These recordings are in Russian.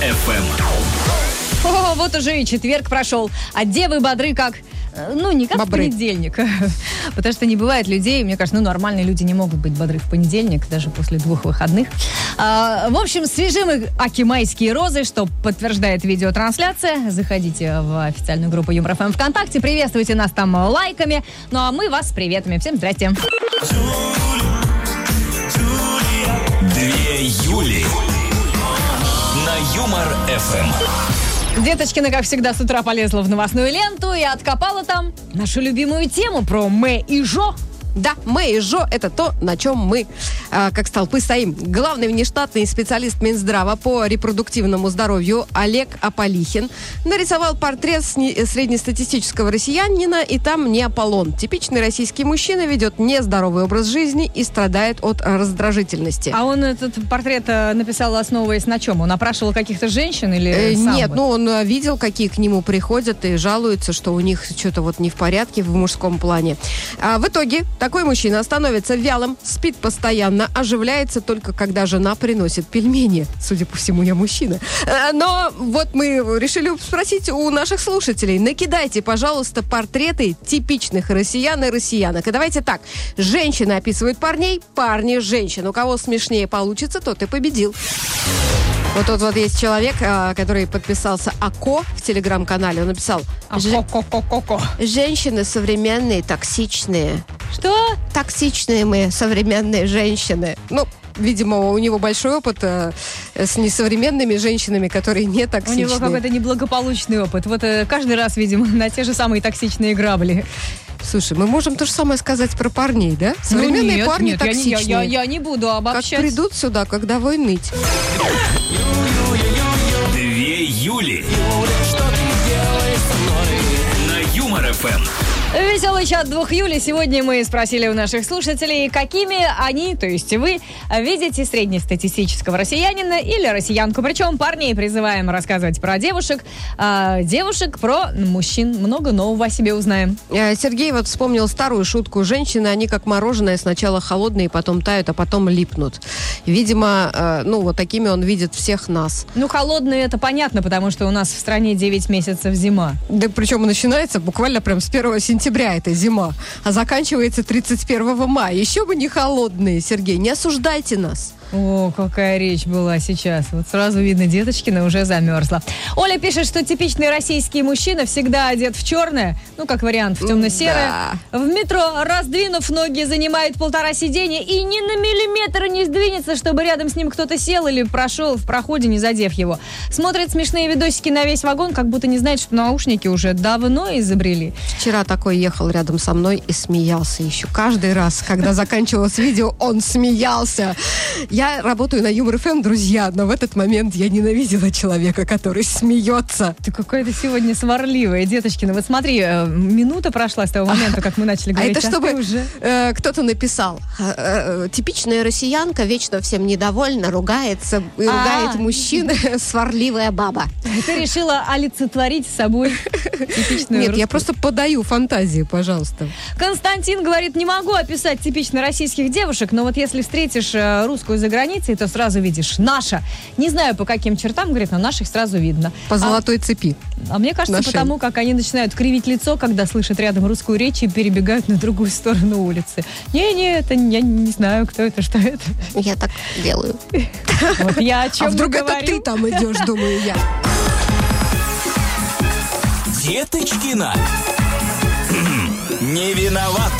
FM. О, вот уже и четверг прошел, а девы бодры как... э, Ну, не как Бобры. в понедельник. Потому что не бывает людей, мне кажется, ну, нормальные люди не могут быть бодры в понедельник, даже после двух выходных. А, в общем, свежи мы акимайские розы, что подтверждает видеотрансляция. Заходите в официальную группу Юмор ФМ ВКонтакте, приветствуйте нас там лайками. Ну, а мы вас с приветами. Всем здрасте. Две Юли. Юмор FM. Деточкина, как всегда, с утра полезла в новостную ленту и откопала там нашу любимую тему про Мэ и Жо. Да, мы и Жо – это то, на чем мы, а, как столпы, стоим. Главный внештатный специалист Минздрава по репродуктивному здоровью Олег Аполихин нарисовал портрет среднестатистического россиянина, и там не Аполлон. Типичный российский мужчина ведет нездоровый образ жизни и страдает от раздражительности. А он этот портрет э, написал, основываясь на чем? Он опрашивал каких-то женщин или Э, Нет, вот? ну он э, видел, какие к нему приходят и жалуются, что у них что-то вот не в порядке в мужском плане. А в итоге такой мужчина становится вялым, спит постоянно, оживляется только когда жена приносит пельмени. Судя по всему, я мужчина. Э, Но вот мы решили спросить у наших слушателей. Накидайте, пожалуйста, портреты типичных россиян и россиянок. И давайте так. Женщины описывают парней, парни женщин. У кого смешнее получится, тот и победил. Вот тут вот есть человек, а, который подписался АКО в телеграм-канале. Он написал, А, «Же- ко-ко-ко-ко-ко. женщины современные, токсичные. Что? Токсичные мы, современные женщины. Ну, видимо, у него большой опыт э, с несовременными женщинами, которые не У токсичные. него какой-то неблагополучный опыт. Вот э, каждый раз, видимо, на те же самые токсичные грабли. Слушай, мы можем то же самое сказать про парней, да? Современные Ну, нет, парни нет, я не- токсичные. Я, я- я не буду Как обобщать. придут сюда, когда вы ныть. Две Юли. На Юмор FM. Веселый чат двух Юли. Сегодня мы спросили у наших слушателей, какими они, то есть вы, видите среднестатистического россиянина или россиянку. Причем парней призываем рассказывать про девушек, а девушек про мужчин. Много нового о себе узнаем. Э, Сергей вот вспомнил старую шутку. Женщины, они как мороженое, сначала холодные, потом тают, а потом липнут. Видимо, э, ну, вот такими он видит всех нас. Ну, холодные это понятно, потому что у нас в стране 9 месяцев зима. Да причем начинается буквально прям с 1 сентября эта зима, а заканчивается 31 мая. Еще бы не холодные, Сергей, не осуждайте нас. О, какая речь была сейчас. Вот сразу видно, деточкина уже замерзла. Оля пишет, что типичный российский мужчина всегда одет в черное, ну, как вариант, в темно-серое. В метро, раздвинув ноги, занимает полтора сиденья и ни на миллиметр не сдвинется, чтобы рядом с ним кто-то сел или прошел в проходе, не задев его. Смотрит смешные видосики на весь вагон, как будто не знает, что наушники уже давно изобрели. Вчера такой ехал рядом со мной и смеялся еще. Каждый раз, когда заканчивалось видео, он смеялся. Я работаю на Юмор ФМ, друзья, но в этот момент я ненавидела человека, который смеется. Ты какая-то сегодня сварливая, деточкина. Вот смотри, э, минута прошла с того момента, как мы начали А говорить. это а чтобы ты уже... э, кто-то написал. э, э, типичная россиянка, вечно всем недовольна, ругается, и А. ругает мужчин, сварливая баба. Ты решила олицетворить собой типичную Нет, я просто подаю фантазии, пожалуйста. Константин говорит, не могу описать типично российских девушек, но вот если встретишь русскую за границей, то сразу видишь наша. Не знаю, по каким чертам, говорит, но наших сразу видно. По золотой цепи. А мне кажется, Наши. потому как они начинают кривить лицо, когда слышат рядом русскую речь и перебегают на другую сторону улицы. Не-не, это я не знаю, кто это, что это. Я так делаю. Вот я о чем А вдруг это ты там идешь, думаю я. Деточкина. Не виноват.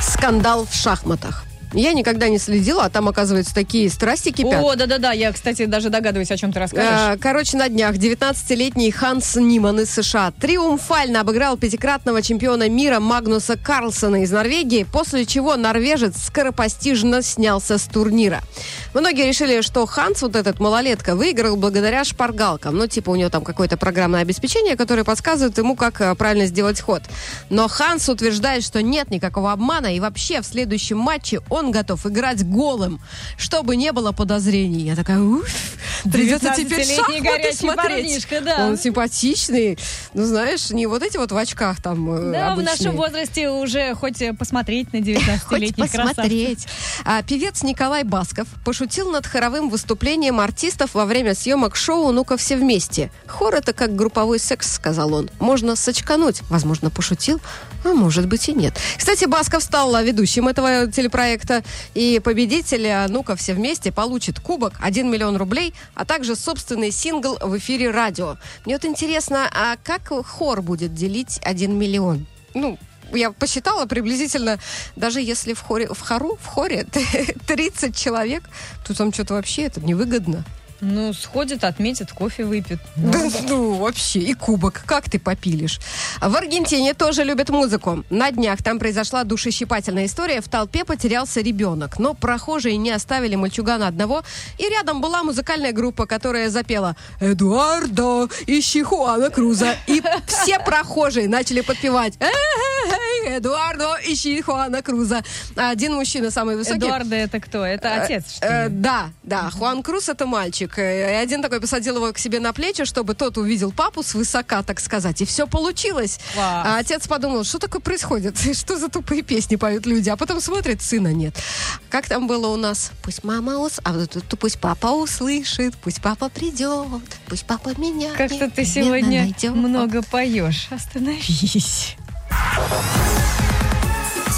Скандал в шахматах. Я никогда не следила, а там, оказывается, такие страсти кипят. О, да-да-да, я, кстати, даже догадываюсь, о чем ты расскажешь. Э, Короче, на днях 19-летний Ханс Ниман из США триумфально обыграл пятикратного чемпиона мира Магнуса Карлсона из Норвегии, после чего норвежец скоропостижно снялся с турнира. Многие решили, что Ханс, вот этот малолетка, выиграл благодаря шпаргалкам. Ну, типа у него там какое-то программное обеспечение, которое подсказывает ему, как э, правильно сделать ход. Но Ханс утверждает, что нет никакого обмана, и вообще в следующем матче он он готов играть голым, чтобы не было подозрений. Я такая, уф, придется теперь 19-летний шахматы смотреть. да. Он симпатичный. Ну, знаешь, не вот эти вот в очках там э, Да, в обычные. нашем возрасте уже хоть э, посмотреть на Хоть 19-летних красавцев. посмотреть. А, певец Николай Басков пошутил над хоровым выступлением артистов во время съемок шоу «Ну-ка все вместе». Хор — это как групповой секс, сказал он. Можно сочкануть. Возможно, пошутил, а может быть и нет. Кстати, Басков стал ведущим этого телепроекта. И победитель а, «Ну-ка все вместе» получит кубок, 1 миллион рублей, а также собственный сингл в эфире радио. Мне вот интересно, а как хор будет делить 1 миллион? Ну, я посчитала приблизительно, даже если в хоре, в хору, в хоре 30 человек, то там что-то вообще это невыгодно. Ну, сходит, отметит, кофе выпьет. Ну, Да, ну, вообще, и кубок. Как ты попилишь? В Аргентине тоже любят музыку. На днях там произошла душещипательная история. В толпе потерялся ребенок. Но прохожие не оставили мальчугана одного. И рядом была музыкальная группа, которая запела «Эдуардо, ищи Хуана Круза». И все прохожие начали подпевать «Эй, Эдуардо, ищи Хуана Круза». Один мужчина, самый высокий, Эдуарда это кто? Это отец, что Э, ли? да, да, Хуан Круз это мальчик. Э, И один такой посадил его к себе на плечи, чтобы тот увидел папу свысока, так сказать. И все получилось. Класс. А отец подумал, что такое происходит? Что за тупые песни поют люди? А потом смотрит, сына нет. Как там было у нас? Пусть мама ус... а вот тут пусть папа услышит, пусть папа придет, пусть папа меня Как-то ты сегодня найдет. много поешь. Остановись.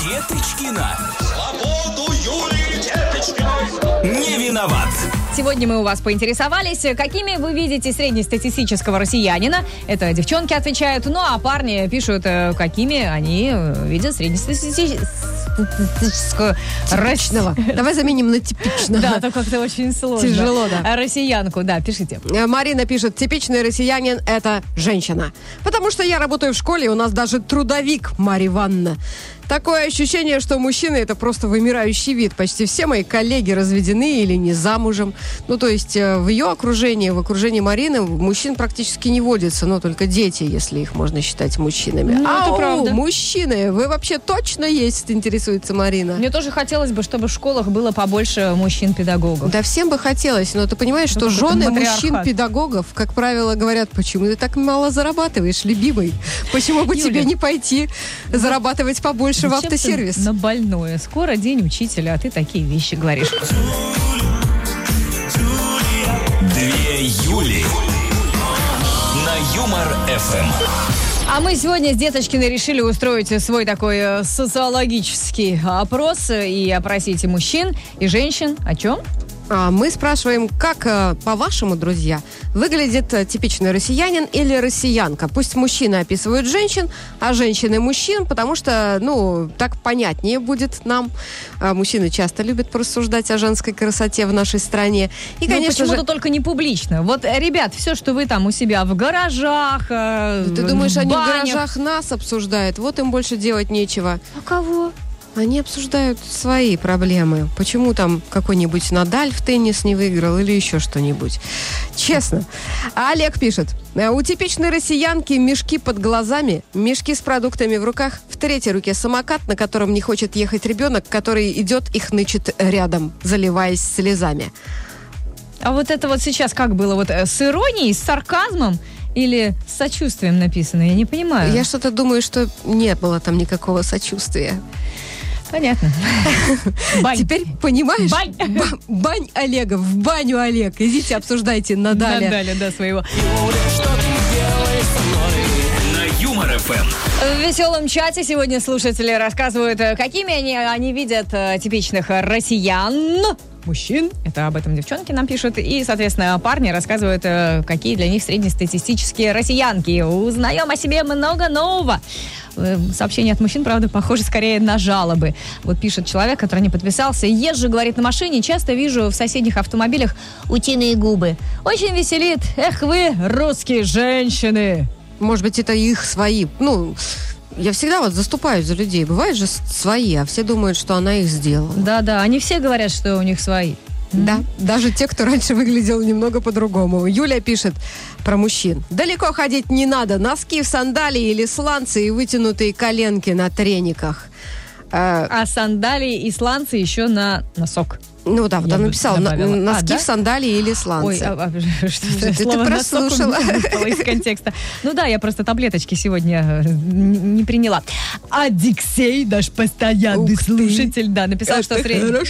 Деточкина. Свободу Юлии Деточкиной! Не виноват. Сегодня мы у вас поинтересовались, какими вы видите среднестатистического россиянина. Это девчонки отвечают, ну а парни пишут, э, какими они э, видят среднестатистического Типичного. Давай заменим на типичного. Да, то как-то очень сложно. Тяжело, да. А Россиянку, да, пишите. Э, Марина пишет, типичный россиянин – это женщина. Потому что я работаю в школе, у нас даже трудовик Марья Ивановна. Такое ощущение, что мужчины – это просто вымирающий вид. Почти все мои коллеги разведены или не замужем. Ну, то есть э, в ее окружении, в окружении Марины мужчин практически не водится, но только дети, если их можно считать мужчинами. Ну, это Ау, правда. мужчины, вы вообще точно есть, интересуется Марина? Мне тоже хотелось бы, чтобы в школах было побольше мужчин-педагогов. Да всем бы хотелось, но ты понимаешь, Ну, что жены мужчин-педагогов, как правило, говорят, почему ты так мало зарабатываешь, любимый? Почему бы Юля. тебе не пойти зарабатывать побольше в автосервис? На больное. Скоро день учителя, а ты такие вещи говоришь. Юли. На Юмор ФМ. А мы сегодня с Деточкиной решили устроить свой такой э, социологический опрос и опросить и мужчин, и женщин. О чем? А мы спрашиваем, как, э, по-вашему, друзья, выглядит э, типичный россиянин или россиянка? Пусть мужчины описывают женщин, а женщины мужчин, потому что, ну, так понятнее будет нам. А мужчины часто любят порассуждать о женской красоте в нашей стране. И, Ну, конечно почему-то же... только не публично. Вот, э, ребят, все, что вы там у себя в гаражах, Ты думаешь, в они в банях. гаражах нас обсуждают? Вот им больше делать нечего. А кого? Они обсуждают свои проблемы. Почему там какой-нибудь Надаль в теннис не выиграл или еще что-нибудь. Честно. А Олег пишет. «Э, У типичной россиянки мешки под глазами, мешки с продуктами в руках, в третьей руке самокат, на котором не хочет ехать ребенок, который идет и хнычет рядом, заливаясь слезами. А вот это вот сейчас как было? Вот э, с иронией, с сарказмом или с сочувствием написано? Я не понимаю. Я что-то думаю, что не было там никакого сочувствия. Понятно. Бань. Теперь понимаешь? Бань. Ба- Бань Олега, в баню Олег. Идите, обсуждайте Надаля. Надаля, да, своего. На Юмор ФМ. В веселом чате сегодня слушатели рассказывают, э, какими они, они видят э, типичных россиян. Мужчин, это об этом девчонки нам пишут, и, соответственно, парни рассказывают, э, какие для них среднестатистические россиянки. Узнаем о себе много нового. Э, Сообщение от мужчин, правда, похоже скорее на жалобы. Вот пишет человек, который не подписался. Езжу, говорит, на машине, часто вижу в соседних автомобилях утиные губы. Очень веселит. Эх вы, русские женщины. Может быть, это их свои. Ну, я всегда вот заступаюсь за людей. Бывает же свои, а все думают, что она их сделала. Да-да, они все говорят, что у них свои. Да, даже те, кто раньше выглядел немного по-другому. Юля пишет про мужчин. Далеко ходить не надо. Носки в сандалии или сланцы и вытянутые коленки на трениках. Э, А сандалии и сланцы еще на носок. Ну да, вот она написала, на-. А, носки да? в сандалии или сланцы. Ой, а- а, что Ты- это ты прослушала. из контекста. Ну да, я просто таблеточки сегодня э, не приняла. А Диксей, наш постоянный Ух ты. слушатель, да, написал, что сред-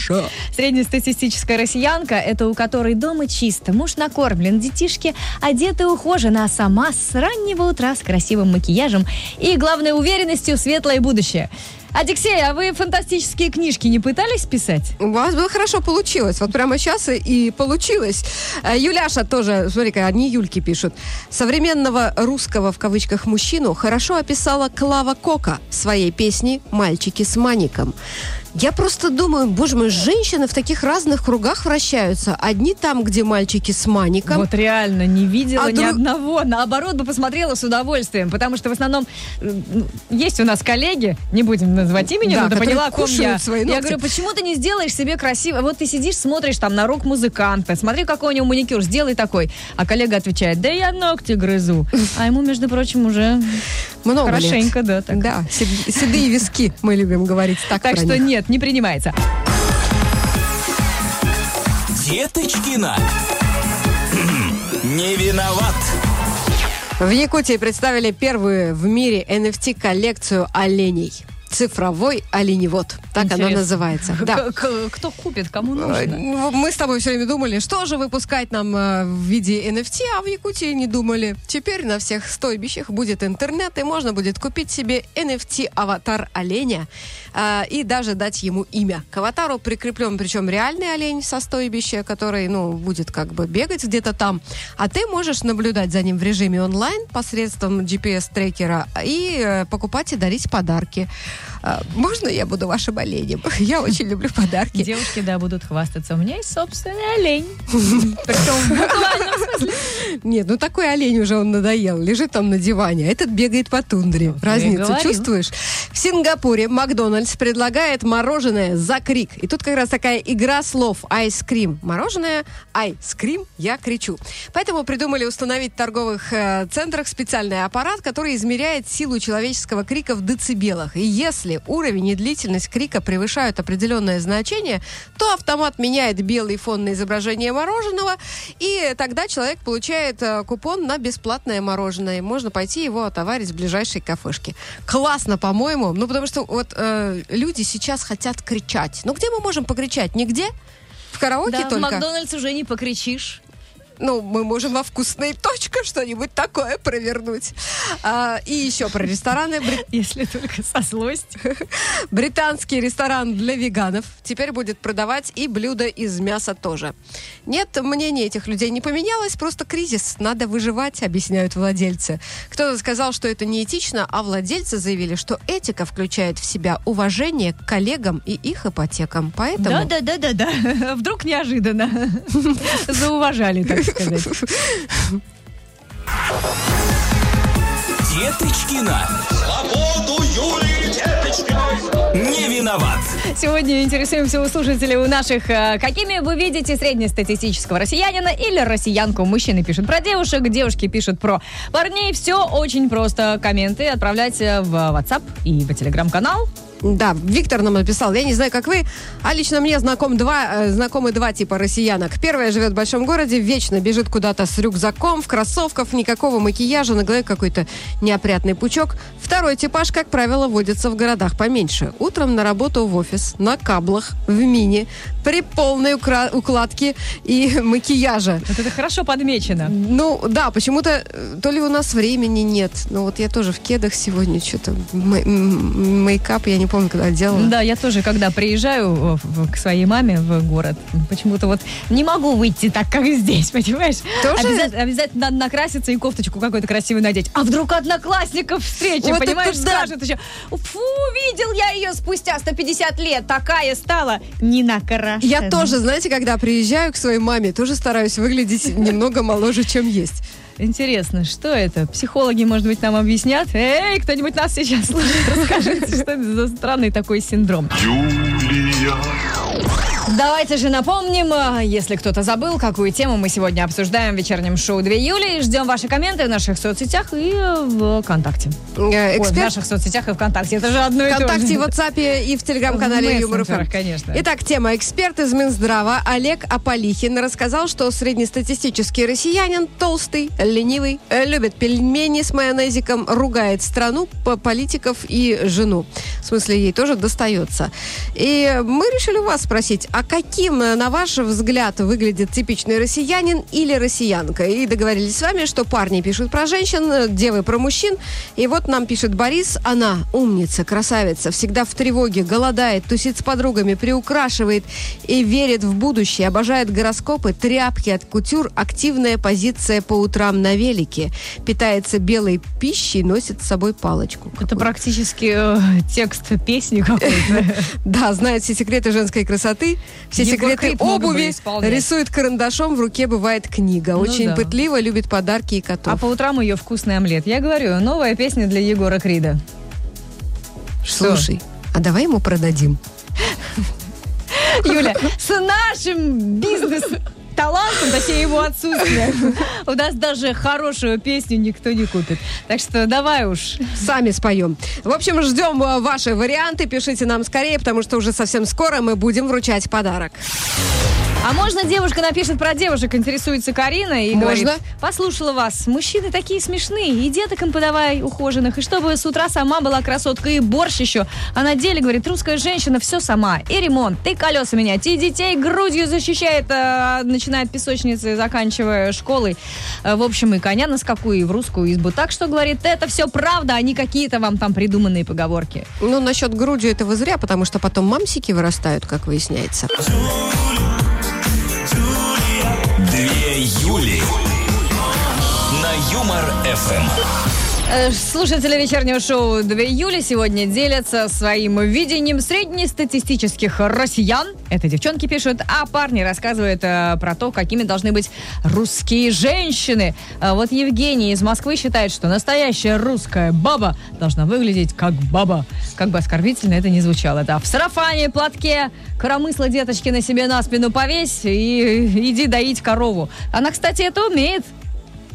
среднестатистическая россиянка – это у которой дома чисто, муж накормлен, детишки одеты ухоженно, а сама с раннего утра с красивым макияжем и, главной уверенностью, в светлое будущее. Адиксей, а вы фантастические книжки не пытались писать? У вас было хорошо получилось. Вот прямо сейчас и, и получилось. Э, Юляша тоже, смотри-ка, одни Юльки пишут. Современного русского, в кавычках, мужчину хорошо описала Клава Кока в своей песне «Мальчики с маником». Я просто думаю, боже мой, женщины в таких разных кругах вращаются. Одни там, где мальчики с маником. Вот реально не видела А ни друг- одного. Наоборот, бы посмотрела с удовольствием, потому что в основном есть у нас коллеги, не будем называть имени, Да, но ты поняла, о ком я. свои Я ногти. говорю, почему ты не сделаешь себе красиво? Вот ты сидишь, смотришь там на рук музыканта, смотри, какой у него маникюр, сделай такой. А коллега отвечает, да я ногти грызу. А ему, между прочим, уже Много лет. хорошенько, да. Так, Да, сед- седые виски, мы любим говорить так так что них. Нет, не принимается. Деточкина. Не виноват. В Якутии представили первую в мире NFT-коллекцию оленей. Цифровой оленевод. Так Интересно. называется. Да. Кто купит, кому нужно? ну, Мы с тобой все время думали, что же выпускать нам э, в виде NFT, а в Якутии не думали. Теперь на всех стойбищах будет интернет, и можно будет купить себе NFT-аватар оленя э, и даже дать ему имя. К аватару прикреплен, причем реальный олень со стойбища, который, ну, будет как бы бегать где-то там. А ты можешь наблюдать за ним в режиме онлайн посредством GPS-трекера и э, покупать и дарить подарки. Э, можно я буду вашим оленем? Я очень люблю подарки. Девушки, да, будут хвастаться. У меня есть собственный олень. Нет, ну такой олень уже он надоел. Лежит там на диване, а этот бегает по тундре. Разницу чувствуешь? В Сингапуре Макдональдс предлагает мороженое за крик. И тут как раз такая игра слов. Айскрим. Мороженое, айскрим, я кричу. Поэтому придумали установить в торговых э, центрах специальный аппарат, который измеряет силу человеческого крика в децибелах. И если уровень и длительность крика превышают определенное значение, то автомат меняет белый фон на изображение мороженого, и тогда человек получает э, купон на бесплатное мороженое. Можно пойти его отоварить в ближайшей кафешке. Классно, по-моему. Ну, потому что вот э, люди сейчас хотят кричать. Ну, где мы можем покричать? Нигде? В караоке Да, в только? Макдональдс уже не покричишь. Ну, мы можем во вкусной точка что-нибудь такое провернуть. А, и еще про рестораны. Если только со злостью. Британский ресторан для веганов теперь будет продавать и блюда из мяса тоже. Нет, мнение этих людей не поменялось, просто кризис, надо выживать, объясняют владельцы. Кто-то сказал, что это неэтично, а владельцы заявили, что этика включает в себя уважение к коллегам и их ипотекам. Поэтому... Да, да, да, да, да. Вдруг неожиданно. Зауважали, так сказать. Деточкина. Свободу Юлии Деточкиной! Не виноват. Сегодня интересуемся у слушателей у наших, э, какими вы видите среднестатистического россиянина или россиянку. Мужчины пишут про девушек, девушки пишут про парней. Все очень просто. Комменты отправлять э, в WhatsApp и в телеграм-канал. Да, Виктор нам написал, я не знаю, как вы, а лично мне знаком два, э, знакомы два типа россиянок. Первая живет в большом городе, вечно бежит куда-то с рюкзаком, в кроссовках, никакого макияжа, на голове какой-то неопрятный пучок. Второй типаж, как правило, водится в городах поменьше. Утром на работу в офис, на каблах, в мини, при полной укра- укладке и макияже. Вот это хорошо подмечено. Ну, да, почему-то э, то ли у нас времени нет. Ну, вот я тоже в кедах сегодня что-то, мейкап, я не помню, когда делала. Да, я тоже, когда приезжаю в- к своей маме в город, почему-то вот не могу выйти так, как здесь, понимаешь? Тоже? Обязательно, обязательно надо накраситься и кофточку какую-то красивую надеть. А вдруг одноклассников встреча, Вот понимаешь, да. скажет еще, фу, видел я ее спустя 150 лет, такая стала, не накрашена. Я тоже, знаете, когда приезжаю к своей маме, тоже стараюсь выглядеть немного моложе, чем есть. Интересно, что это? Психологи, может быть, нам объяснят? Эй, кто-нибудь нас сейчас слушает, расскажите, что это за странный такой синдром. Юлия Давайте же напомним, э, если кто-то забыл, какую тему мы сегодня обсуждаем в вечернем шоу 2 июля. И ждем ваши комменты в наших соцсетях и в ВКонтакте. Э, Ой, в Эксперт наших соцсетях и ВКонтакте. Это же одно и то же. ВКонтакте, в WhatsApp и в телеграм-канале Юмор конечно. Итак, тема. Эксперт из Минздрава Олег Аполихин рассказал, что среднестатистический россиянин толстый, ленивый, любит пельмени с майонезиком, ругает страну, по- политиков и жену. В смысле, ей тоже достается. И мы решили вас спросить, а каким, э, на ваш взгляд, выглядит типичный россиянин или россиянка? И договорились с вами, что парни пишут про женщин, э, девы про мужчин. И вот нам пишет Борис, она умница, красавица, всегда в тревоге, голодает, тусит с подругами, приукрашивает и верит в будущее, обожает гороскопы, тряпки от кутюр, активная позиция по утрам на велике, питается белой пищей, носит с собой палочку. Это практически э, текст песни какой-то. Да, знает все секреты женской красоты, все Егор секреты обуви, рисует карандашом, в руке бывает книга. Ну Очень да. пытливо, любит подарки и котов. А по утрам ее вкусный омлет. Я говорю, новая песня для Егора Крида. Что? Слушай, а давай ему продадим. Юля, с нашим бизнес талантом, точнее его отсутствием, у нас даже хорошую песню никто не купит. Так что давай уж. Сами споем. В общем, ждем э, ваши варианты. Пишите нам скорее, потому что уже совсем скоро мы будем вручать подарок. А можно девушка напишет про девушек, интересуется Карина и Можно. говорит, послушала вас, мужчины такие смешные, и деток им подавай ухоженных, и чтобы с утра сама была красоткой, и борщ еще. А на деле, говорит, русская женщина все сама, и ремонт, и колеса менять, и детей грудью защищает, э, начиная от песочницы, заканчивая школой. Э, В общем, и коня на скаку, и в русскую избу. Так что, говорит, это все правда, а не какие-то вам там придуманные поговорки. Ну, насчет грудью этого зря, потому что потом мамсики вырастают, как выясняется. Две Юли. На Юмор ФМ. Э, Слушатели вечернего шоу 2 июля сегодня делятся своим видением среднестатистических россиян. Это девчонки пишут, а парни рассказывают э, про то, какими должны быть русские женщины. А вот Евгений из Москвы считает, что настоящая русская баба должна выглядеть как баба. Как бы оскорбительно это ни звучало. Да, в сарафане, платке, коромысло деточки на себе на спину повесь и иди доить корову. Она, кстати, это умеет.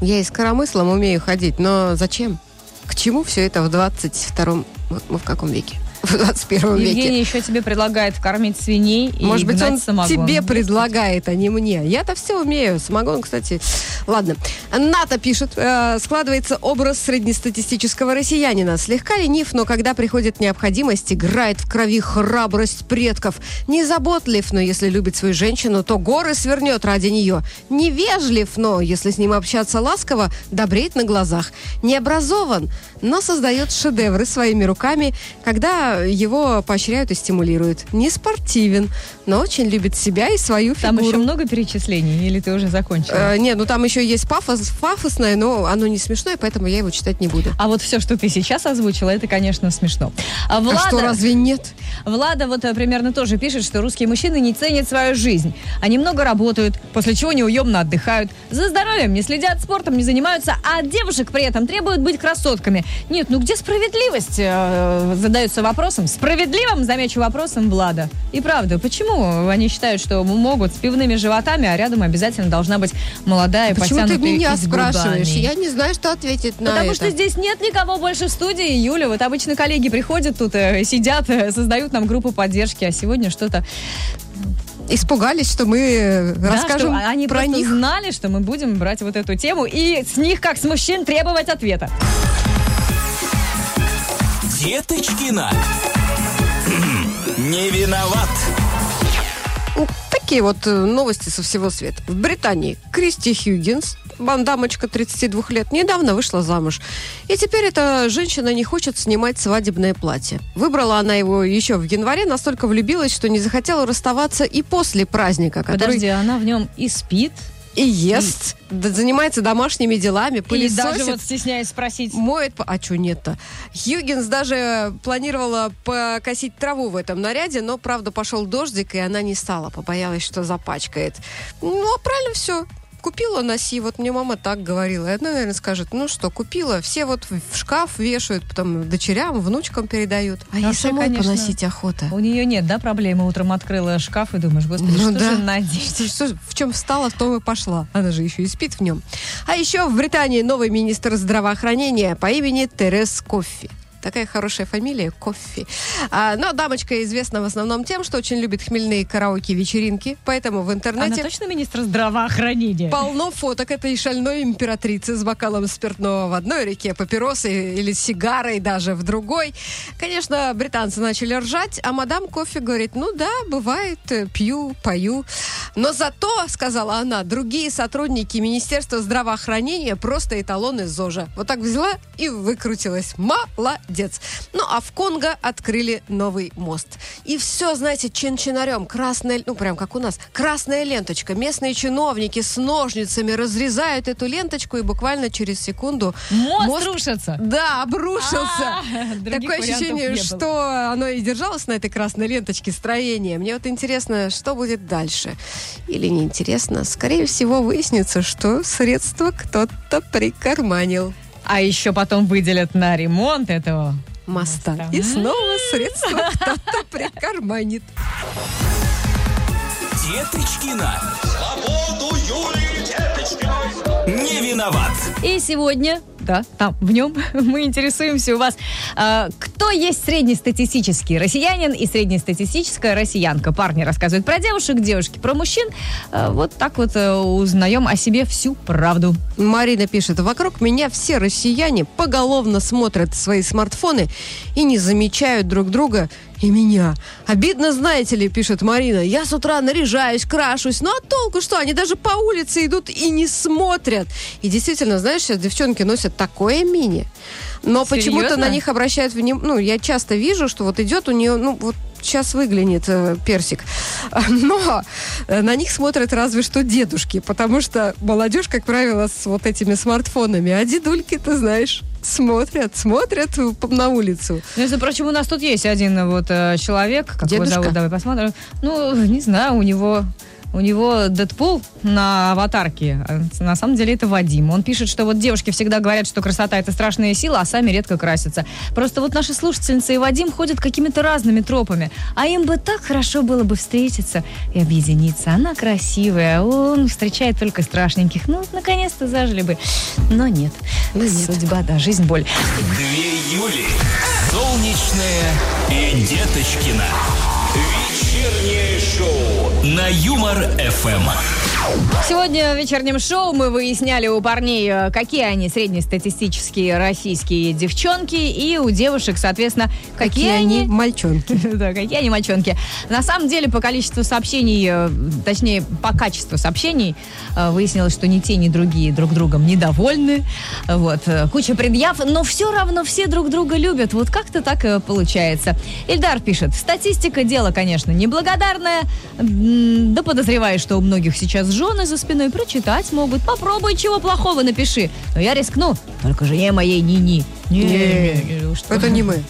Я и с коромыслом умею ходить, но зачем? К чему все это в 22-м... Мы в каком веке? В 21 веке. Евгений еще тебе предлагает кормить свиней и Может быть, он самогон. тебе предлагает, а не мне. Я-то все умею. Самогон, кстати. Ладно. Ната пишет. э, складывается образ среднестатистического россиянина. Слегка ленив, но когда приходит необходимость, играет в крови храбрость предков. Незаботлив, но если любит свою женщину, то горы свернет ради нее. Невежлив, но если с ним общаться ласково, добреет на глазах. Не образован, но создает шедевры своими руками, когда его поощряют и стимулируют. Не спортивен, но очень любит себя и свою Там фигуру. еще много перечислений, или ты уже закончила? Э, нет, ну там еще есть пафос, пафосное, но оно не смешное, поэтому я его читать не буду. А вот все, что ты сейчас озвучила, это, конечно, смешно. А А Влада, что, разве нет? Влада вот э, примерно тоже пишет, что русские мужчины не ценят свою жизнь. Они много работают, после чего неуемно отдыхают. За здоровьем не следят, спортом не занимаются, а от девушек при этом требуют быть красотками. Нет, ну где справедливость? Э, задается вопросом. Справедливым, замечу, вопросом Влада. И правда, почему они считают, что могут с пивными животами, а рядом обязательно должна быть молодая, Почему ты потянутая меня и с спрашиваешь? Я не знаю, что ответить на Потому это. что здесь нет никого больше в студии, Юля. Вот обычно коллеги приходят тут, э, сидят, э, создают нам группу поддержки, а сегодня что-то... Испугались, что мы э, Да, расскажем что они про них. знали, что мы будем брать вот эту тему и с них, как с мужчин, требовать ответа. Деточкина. Не виноват. Такие вот э, новости со всего света. В Британии Кристи Хьюгенс, бан- дамочка 32 лет, недавно вышла замуж. И теперь эта женщина не хочет снимать свадебное платье. Выбрала она его еще в январе, настолько влюбилась, что не захотела расставаться и после праздника, который Подожди, она в нем и спит, и ест, да, занимается домашними делами, или пылесосит. даже вот стесняюсь спросить. Моет, а что нет-то? Хьюгенс даже планировала покосить траву в этом наряде, но, правда, пошел дождик, и она не стала, побоялась, что запачкает. Ну, а правильно все. Купила, носи. Вот мне мама так говорила. И она, наверное, скажет, ну что, купила. Все вот в шкаф вешают, потом дочерям, внучкам передают. А ей самой конечно, поносить охота. У нее нет, да, проблемы? Утром открыла шкаф и думаешь, господи, Ну что да. же надеть? Что- что- в чем встала, в том и пошла. Она же еще и спит в нем. А еще в Британии новый министр здравоохранения по имени Терес Коффи. Такая хорошая фамилия Коффи. А, но дамочка известна в основном тем, что очень любит хмельные караоке-вечеринки, поэтому в Она интернете точно министр здравоохранения? полно фоток этой шальной императрицы с бокалом спиртного в одной реке, папиросы или сигарой даже в другой. Конечно, британцы начали ржать, а мадам Кофе говорит, ну да, бывает, э, пью, пою. Но зато, сказала она, другие сотрудники Министерства здравоохранения просто эталоны ЗОЖа. Вот так взяла и выкрутилась. Молодец. Ну, а в Конго открыли новый мост. И все, знаете, чин-чинарем, красная, ну, прям как у нас, красная ленточка. Местные чиновники с ножницами разрезают эту ленточку, и буквально через секунду Мост, рушится. да, обрушился. А, Такое ощущение, что оно и держалось на этой красной ленточке строения. Мне вот интересно, что будет дальше. Или неинтересно. Скорее всего, выяснится, что средства кто-то прикарманил А еще потом выделят на ремонт этого. моста. Моста. И снова средства кто-то прикарманит. Деточкина. Не виноват. И сегодня, да, там, в нем мы интересуемся у вас, а, кто есть среднестатистический россиянин и среднестатистическая россиянка. Парни рассказывают про девушек, девушки про мужчин. А, вот так вот э, узнаем о себе всю правду. Марина пишет, вокруг меня все россияне поголовно смотрят свои смартфоны и не замечают друг друга и меня. Обидно, знаете ли, пишет Марина, я с утра наряжаюсь, крашусь, ну а толку что? Они даже по улице идут и не смотрят. И действительно, знаешь, сейчас девчонки носят такое мини, но почему-то на них обращают внимание, ну, я часто вижу, что вот идет у нее, ну, вот сейчас выглянет э, персик. Но э, на них смотрят разве что дедушки, потому что молодежь, как правило, с вот этими смартфонами, а дедульки, ты знаешь, смотрят, смотрят э, на улицу. Между прочим, у нас тут есть один вот э, человек, как его Дедушка? зовут, давай посмотрим. Ну, не знаю, у него... У него Дэдпул на аватарке. На самом деле это Вадим. Он пишет, что вот девушки всегда говорят, что красота это страшная сила, а сами редко красятся. Просто вот наши слушательницы и Вадим ходят какими-то разными тропами. А им бы так хорошо было бы встретиться и объединиться. Она красивая, а он встречает только страшненьких. Ну, наконец-то зажили бы. Но нет. Но нет. Судьба, да, жизнь боль. Две Юли. Солнечная и Деточкина. Вечернее шоу на Юмор ФМ. Сегодня в вечернем шоу мы выясняли у парней, э, какие они среднестатистические российские девчонки, и у девушек, соответственно, какие, они... мальчонки. Да, какие они мальчонки. На самом деле, по количеству сообщений, э, точнее, по качеству сообщений, э, выяснилось, что ни те, ни другие друг другом недовольны. Вот, куча предъяв, но все равно все друг друга любят. Вот как-то так и получается. Ильдар пишет, статистика дело, конечно, неблагодарное, да подозреваю, что у многих сейчас жены за спиной прочитать могут. Попробуй, чего плохого напиши. Но я рискну, только жене моей ни-ни. Не, не, не, что? Это не мы.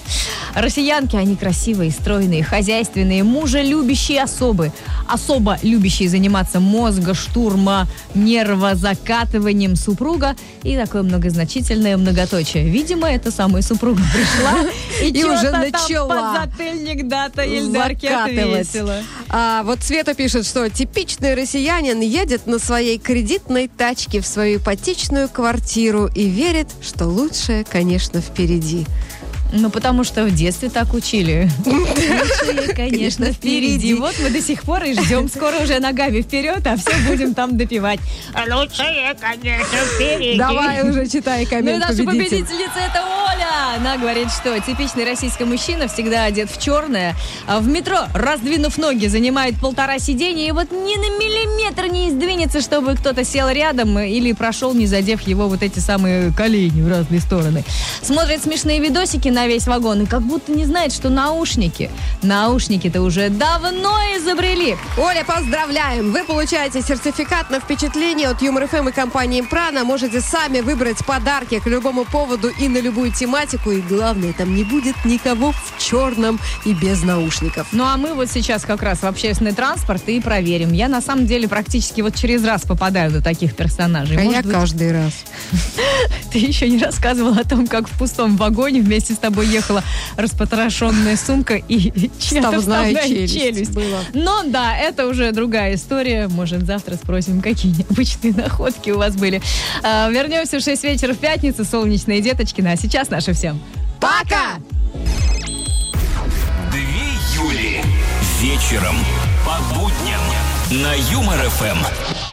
Россиянки, они красивые, стройные, хозяйственные, мужелюбящие особы. Особо любящие заниматься мозга, штурма, нервозакатыванием супруга и такое многозначительное многоточие. Видимо, эта самая супруга пришла и, И уже там начала подзатыльник дата Закатывать. отвесила. А вот Света пишет, что типичный россиянин едет на своей кредитной тачке в свою ипотечную квартиру и верит, что лучшее, конечно, впереди. Ну, потому что в детстве так учили. Лучшее, конечно, впереди. Вот мы до сих пор и ждем. Скоро уже ногами вперед, а все будем там допивать. Лучшее, конечно, впереди. Давай уже читай Ну и коммент наша победитель. победительница это Оля. Она говорит, что типичный российский мужчина всегда одет в черное. а В метро, раздвинув ноги, занимает полтора сиденья и вот ни на миллиметр не сдвинется, чтобы кто-то сел рядом или прошел, не задев его вот эти самые колени в разные стороны. Смотрит смешные видосики на на весь вагон. И как будто не знает, что наушники. Наушники-то уже давно изобрели. Оля, поздравляем! Вы получаете сертификат на впечатление от Юмор ФМ и компании Прана. Можете сами выбрать подарки к любому поводу и на любую тематику. И главное, там не будет никого в черном и без наушников. Ну а мы вот сейчас как раз в общественный транспорт и проверим. Я на самом деле практически вот через раз попадаю на таких персонажей. А Может я быть, каждый раз. Ты еще не рассказывал о том, как в пустом вагоне вместе с тобой ехала распотрошенная сумка и чья-то Вставная челюсть челюсть. была. Но да, это уже другая история. Может, завтра спросим, какие необычные находки у вас были. А, вернемся в 6 вечера в пятницу. Солнечные деточкины. А сейчас наше всем. Пока! Две Юли. Вечером по будням на Юмор ФМ.